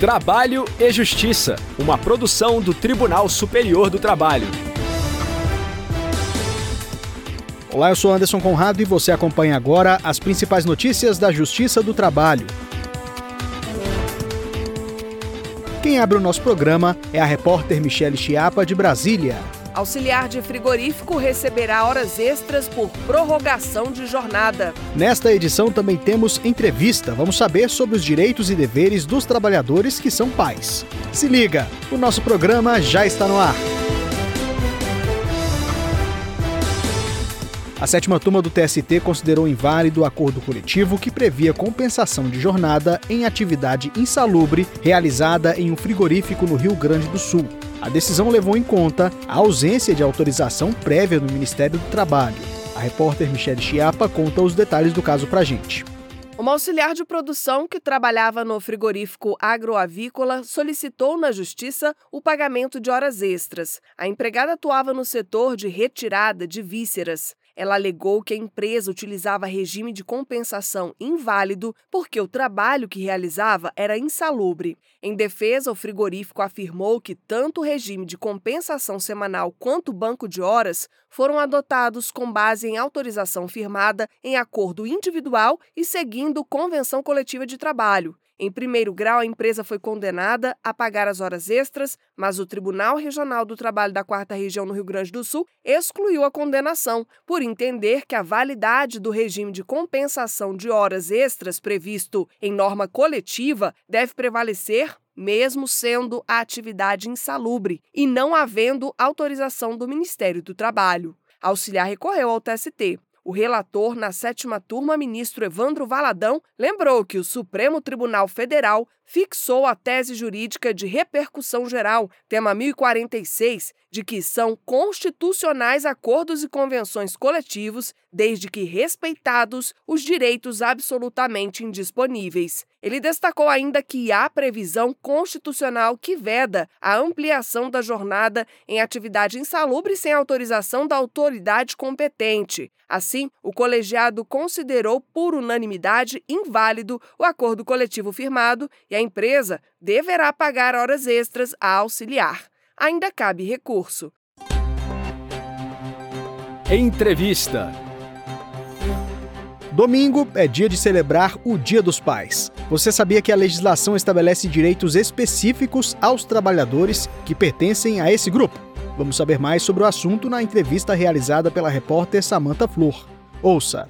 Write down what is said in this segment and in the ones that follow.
Trabalho e Justiça, uma produção do Tribunal Superior do Trabalho. Olá, eu sou Anderson Conrado e você acompanha agora as principais notícias da Justiça do Trabalho. Quem abre o nosso programa é a repórter Michele Chiapa, de Brasília. Auxiliar de frigorífico receberá horas extras por prorrogação de jornada. Nesta edição também temos entrevista. Vamos saber sobre os direitos e deveres dos trabalhadores que são pais. Se liga, o nosso programa já está no ar. A sétima turma do TST considerou inválido o acordo coletivo que previa compensação de jornada em atividade insalubre realizada em um frigorífico no Rio Grande do Sul. A decisão levou em conta a ausência de autorização prévia no Ministério do Trabalho. A repórter Michelle Chiapa conta os detalhes do caso pra gente. Uma auxiliar de produção que trabalhava no frigorífico agroavícola solicitou na justiça o pagamento de horas extras. A empregada atuava no setor de retirada de vísceras. Ela alegou que a empresa utilizava regime de compensação inválido porque o trabalho que realizava era insalubre. Em defesa, o frigorífico afirmou que tanto o regime de compensação semanal quanto o banco de horas foram adotados com base em autorização firmada em acordo individual e seguindo convenção coletiva de trabalho. Em primeiro grau, a empresa foi condenada a pagar as horas extras, mas o Tribunal Regional do Trabalho da Quarta Região no Rio Grande do Sul excluiu a condenação, por entender que a validade do regime de compensação de horas extras previsto em norma coletiva deve prevalecer mesmo sendo a atividade insalubre e não havendo autorização do Ministério do Trabalho. A auxiliar recorreu ao TST. O relator na sétima turma, ministro Evandro Valadão, lembrou que o Supremo Tribunal Federal fixou a tese jurídica de repercussão geral, tema 1046, de que são constitucionais acordos e convenções coletivos, desde que respeitados os direitos absolutamente indisponíveis. Ele destacou ainda que há previsão constitucional que veda a ampliação da jornada em atividade insalubre sem autorização da autoridade competente. Assim, o colegiado considerou por unanimidade inválido o acordo coletivo firmado e a empresa deverá pagar horas extras a auxiliar. Ainda cabe recurso. Entrevista. Domingo é dia de celebrar o Dia dos Pais. Você sabia que a legislação estabelece direitos específicos aos trabalhadores que pertencem a esse grupo? Vamos saber mais sobre o assunto na entrevista realizada pela repórter Samantha Flor. Ouça!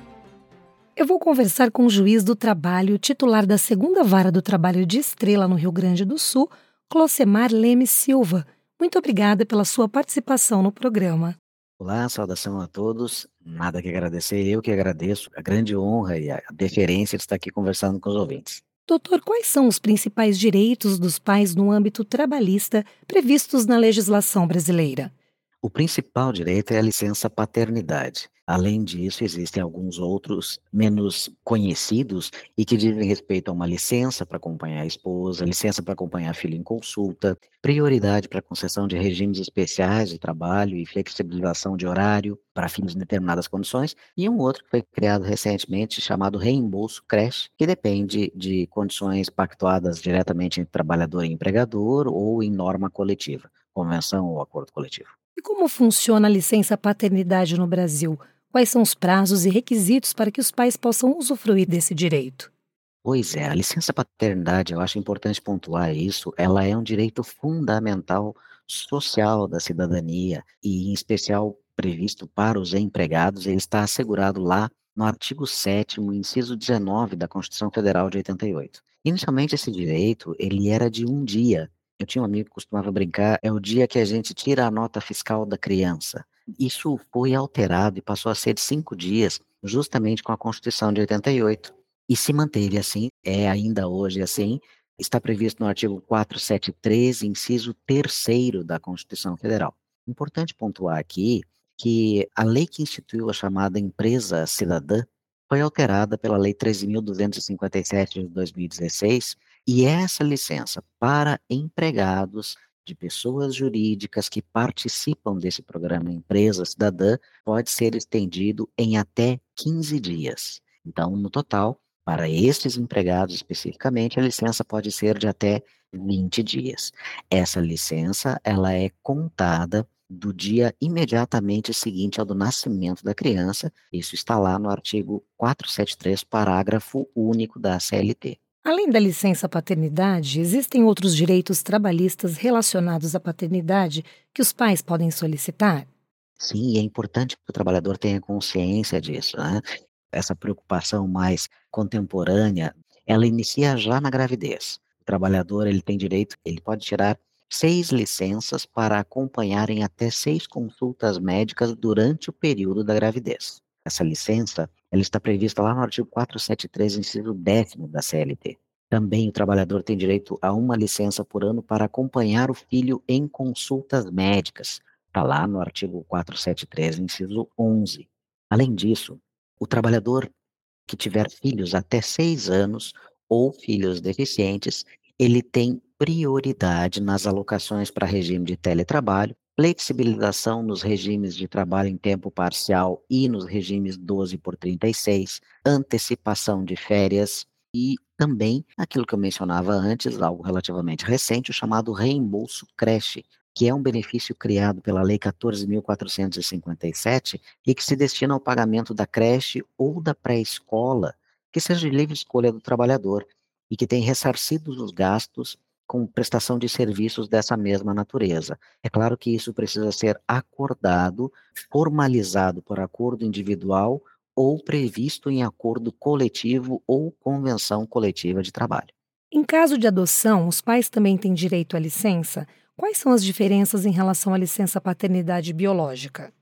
Eu vou conversar com o juiz do trabalho, titular da segunda vara do trabalho de Estrela no Rio Grande do Sul, Clocemar Leme Silva. Muito obrigada pela sua participação no programa. Olá, saudação a todos. Nada que agradecer, eu que agradeço a grande honra e a deferência de estar aqui conversando com os ouvintes. Doutor, quais são os principais direitos dos pais no âmbito trabalhista previstos na legislação brasileira? O principal direito é a licença paternidade. Além disso, existem alguns outros menos conhecidos e que dizem respeito a uma licença para acompanhar a esposa, licença para acompanhar a filha em consulta, prioridade para concessão de regimes especiais de trabalho e flexibilização de horário para fins de determinadas condições, e um outro que foi criado recentemente chamado reembolso creche, que depende de condições pactuadas diretamente entre trabalhador e empregador ou em norma coletiva, convenção ou acordo coletivo. E como funciona a licença paternidade no Brasil? Quais são os prazos e requisitos para que os pais possam usufruir desse direito? Pois é, a licença paternidade, eu acho importante pontuar isso, ela é um direito fundamental social da cidadania e, em especial, previsto para os empregados, ele está assegurado lá no artigo 7 inciso 19 da Constituição Federal de 88. Inicialmente, esse direito, ele era de um dia. Eu tinha um amigo que costumava brincar, é o dia que a gente tira a nota fiscal da criança. Isso foi alterado e passou a ser de cinco dias, justamente com a Constituição de 88. E se manteve assim, é ainda hoje assim, está previsto no artigo 473, inciso 3 da Constituição Federal. Importante pontuar aqui que a lei que instituiu a chamada empresa cidadã foi alterada pela Lei 13.257 de 2016, e essa licença para empregados de pessoas jurídicas que participam desse programa Empresa Cidadã pode ser estendido em até 15 dias. Então, no total, Para esses empregados especificamente, a licença pode ser de até 20 dias. Essa licença, ela é contada do dia imediatamente seguinte ao do nascimento da criança. Isso está lá no artigo 473, parágrafo único da CLT. Além da licença paternidade, existem outros direitos trabalhistas relacionados à paternidade que os pais podem solicitar? Sim, é importante que o trabalhador tenha consciência disso. Né? Essa preocupação mais contemporânea, ela inicia já na gravidez. O trabalhador ele tem direito, ele pode tirar seis licenças para acompanharem até seis consultas médicas durante o período da gravidez. Essa licença ela está prevista lá no artigo 473, inciso 10 da CLT. Também o trabalhador tem direito a uma licença por ano para acompanhar o filho em consultas médicas. Está lá no artigo 473, inciso 11. Além disso, o trabalhador que tiver filhos até seis anos ou filhos deficientes, ele tem prioridade nas alocações para regime de teletrabalho, flexibilização nos regimes de trabalho em tempo parcial e nos regimes 12 por 36, antecipação de férias e também aquilo que eu mencionava antes, algo relativamente recente, o chamado reembolso creche, que é um benefício criado pela Lei 14.457 e que se destina ao pagamento da creche ou da pré-escola, que seja de livre escolha do trabalhador e que tem ressarcido os gastos com prestação de serviços dessa mesma natureza. É claro que isso precisa ser acordado, formalizado por acordo individual ou previsto em acordo coletivo ou convenção coletiva de trabalho. Em caso de adoção, os pais também têm direito à licença? Quais são as diferenças em relação à licença paternidade biológica?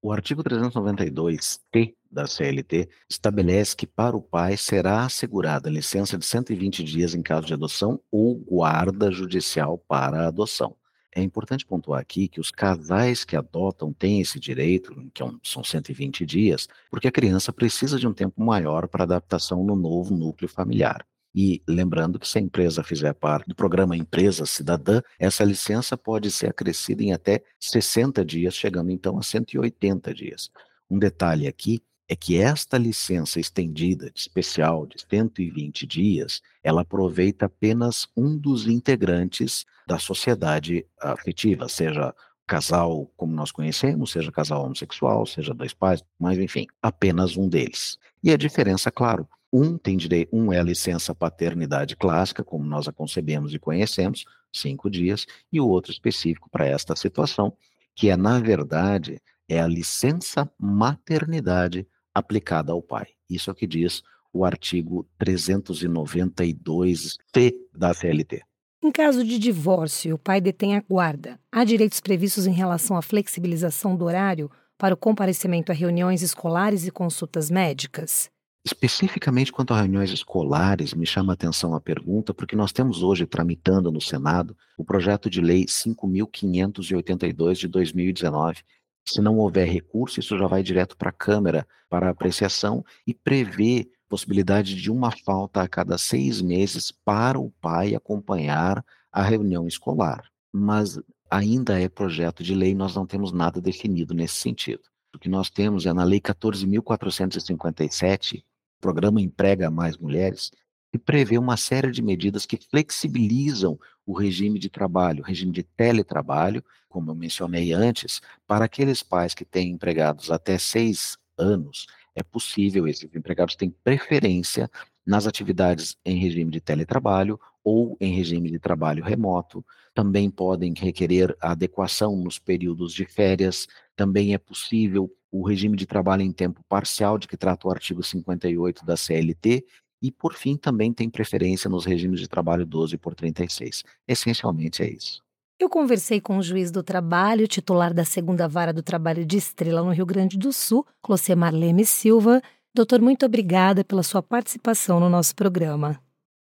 O artigo 392-T da CLT estabelece que para o pai será assegurada licença de 120 dias em caso de adoção ou guarda judicial para a adoção. É importante pontuar aqui que os casais que adotam têm esse direito, que é são 120 dias, porque a criança precisa de um tempo maior para adaptação no novo núcleo familiar. E lembrando que se a empresa fizer parte do programa Empresa Cidadã, essa licença pode ser acrescida em até 60 dias, chegando então a 180 dias. Um detalhe aqui é que esta licença estendida especial de 120 dias, ela aproveita apenas um dos integrantes da sociedade afetiva, seja casal como nós conhecemos, seja casal homossexual, seja dois pais, mas enfim, apenas um deles. E a diferença, claro, um tem direito, um é a licença paternidade clássica, como nós a concebemos e conhecemos, cinco dias, e o outro específico para esta situação, que é, na verdade, é a licença maternidade aplicada ao pai. Isso é o que diz o artigo 392-T da CLT. Em caso de divórcio, o pai detém a guarda. Há direitos previstos em relação à flexibilização do horário para o comparecimento a reuniões escolares e consultas médicas? Especificamente quanto a reuniões escolares, me chama a atenção a pergunta, porque nós temos hoje tramitando no Senado o projeto de lei 5.582 de 2019. Se não houver recurso, isso já vai direto para a Câmara para apreciação e prevê possibilidade de uma falta a cada seis meses para o pai acompanhar a reunião escolar. Mas ainda é projeto de lei, nós não temos nada definido nesse sentido. O que nós temos é na Lei 14.457, programa Emprega Mais Mulheres, que prevê uma série de medidas que flexibilizam o regime de trabalho, o regime de teletrabalho, como eu mencionei antes, para aqueles pais que têm empregados até seis anos, é possível, esses empregados têm preferência nas atividades em regime de teletrabalho ou em regime de trabalho remoto. Também podem requerer adequação nos períodos de férias. Também é possível o regime de trabalho em tempo parcial, de que trata o artigo 58 da CLT, e, por fim, também tem preferência nos regimes de trabalho 12 por 36. Essencialmente é isso. Eu conversei com o juiz do trabalho, titular da segunda vara do trabalho de Estrela no Rio Grande do Sul, Closemar Leme Silva. Doutor, muito obrigada pela sua participação no nosso programa.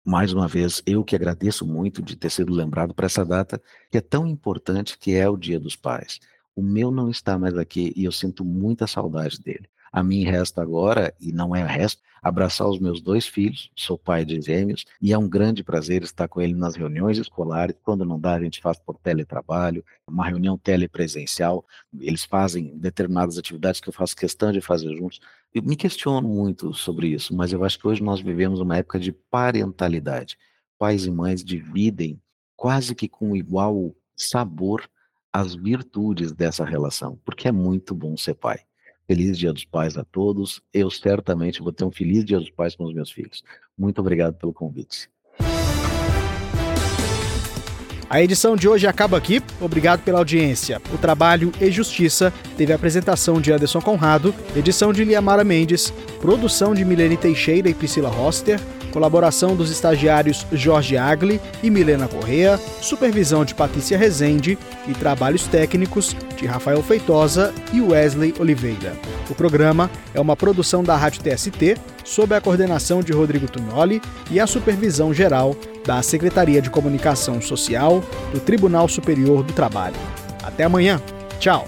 Mais uma vez, eu que agradeço muito de ter sido lembrado para essa data que é tão importante que é o Dia dos Pais. O meu não está mais aqui e eu sinto muita saudade dele. A mim resta agora, e não é resto, abraçar os meus dois filhos, sou pai de gêmeos, e é um grande prazer estar com ele nas reuniões escolares. Quando não dá, a gente faz por teletrabalho, uma reunião telepresencial. Eles fazem determinadas atividades que eu faço questão de fazer juntos. Eu me questiono muito sobre isso, mas eu acho que hoje nós vivemos uma época de parentalidade. Pais e mães dividem quase que com igual sabor as virtudes dessa relação, porque é muito bom ser pai. Feliz Dia dos Pais a todos. Eu certamente vou ter um feliz Dia dos Pais com os meus filhos. Muito obrigado pelo convite. A edição de hoje acaba aqui. Obrigado pela audiência. O Trabalho e Justiça teve a apresentação de Anderson Conrado, edição de Liamara Mendes, produção de Milene Teixeira e Priscila Roster Colaboração dos estagiários Jorge Agli e Milena Correa, supervisão de Patrícia Rezende e trabalhos técnicos de Rafael Feitosa e Wesley Oliveira. O programa é uma produção da Rádio TST, sob a coordenação de Rodrigo Tunoli e a supervisão geral da Secretaria de Comunicação Social do Tribunal Superior do Trabalho. Até amanhã. Tchau.